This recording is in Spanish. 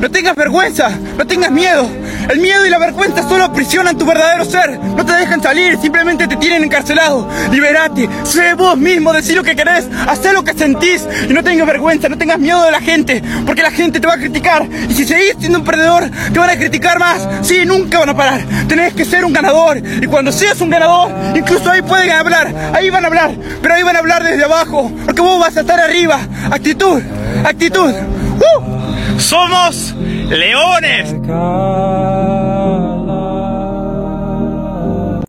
No tengas vergüenza, no tengas miedo. El miedo y la vergüenza solo aprisionan tu verdadero ser. No te dejan salir, simplemente te tienen encarcelado. Liberate, sé vos mismo, decí lo que querés, haz lo que sentís y no tengas vergüenza, no tengas miedo de la gente, porque la gente te va a criticar. Y si seguís siendo un perdedor, te van a criticar más. Sí, nunca van a parar. Tenés que ser un ganador. Y cuando seas un ganador, incluso ahí pueden hablar, ahí van a hablar, pero ahí van a hablar desde abajo, porque vos vas a estar arriba. Actitud, actitud. ¡Uh! Somos leones.